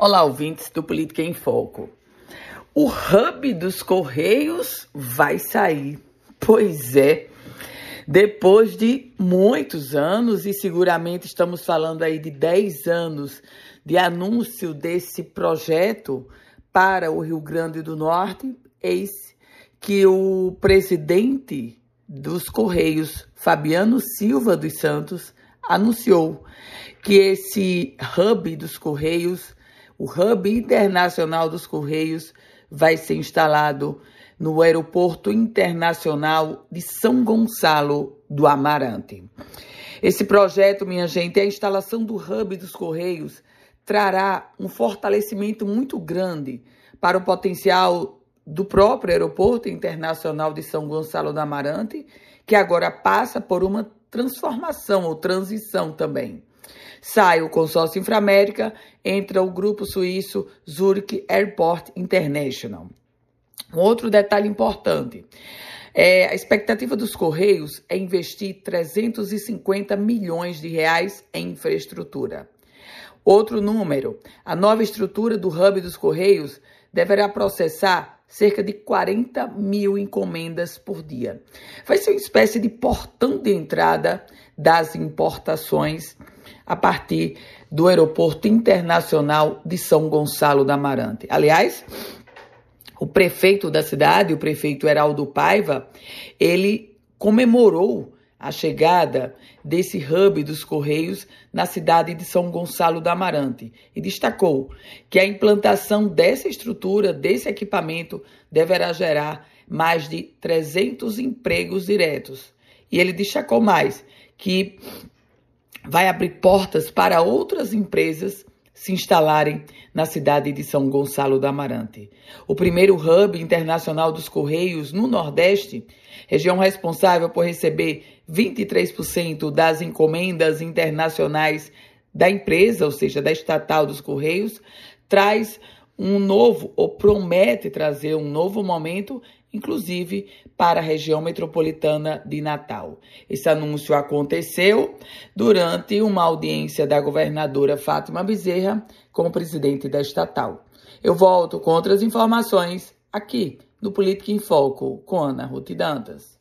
Olá, ouvintes do Política em Foco. O hub dos Correios vai sair. Pois é. Depois de muitos anos, e seguramente estamos falando aí de 10 anos de anúncio desse projeto para o Rio Grande do Norte, eis que o presidente dos Correios, Fabiano Silva dos Santos, anunciou que esse hub dos Correios o Hub Internacional dos Correios vai ser instalado no Aeroporto Internacional de São Gonçalo do Amarante. Esse projeto, minha gente, a instalação do Hub dos Correios trará um fortalecimento muito grande para o potencial do próprio Aeroporto Internacional de São Gonçalo do Amarante, que agora passa por uma transformação ou transição também. Sai o consórcio Inframérica, entra o grupo suíço Zurich Airport International. Um outro detalhe importante. É, a expectativa dos Correios é investir 350 milhões de reais em infraestrutura. Outro número, a nova estrutura do hub dos Correios deverá processar cerca de 40 mil encomendas por dia. Vai ser uma espécie de portão de entrada das importações a partir do Aeroporto Internacional de São Gonçalo da Amarante. Aliás, o prefeito da cidade, o prefeito Heraldo Paiva, ele comemorou a chegada desse hub dos Correios na cidade de São Gonçalo da Amarante e destacou que a implantação dessa estrutura, desse equipamento, deverá gerar mais de 300 empregos diretos. E ele destacou mais que vai abrir portas para outras empresas se instalarem na cidade de São Gonçalo do Amarante. O primeiro hub internacional dos Correios no Nordeste, região responsável por receber 23% das encomendas internacionais da empresa, ou seja, da estatal dos Correios, traz um novo, ou promete trazer um novo momento inclusive para a região metropolitana de Natal. Esse anúncio aconteceu durante uma audiência da governadora Fátima Bezerra com o presidente da estatal. Eu volto com outras informações aqui no Política em Foco com Ana Ruth Dantas.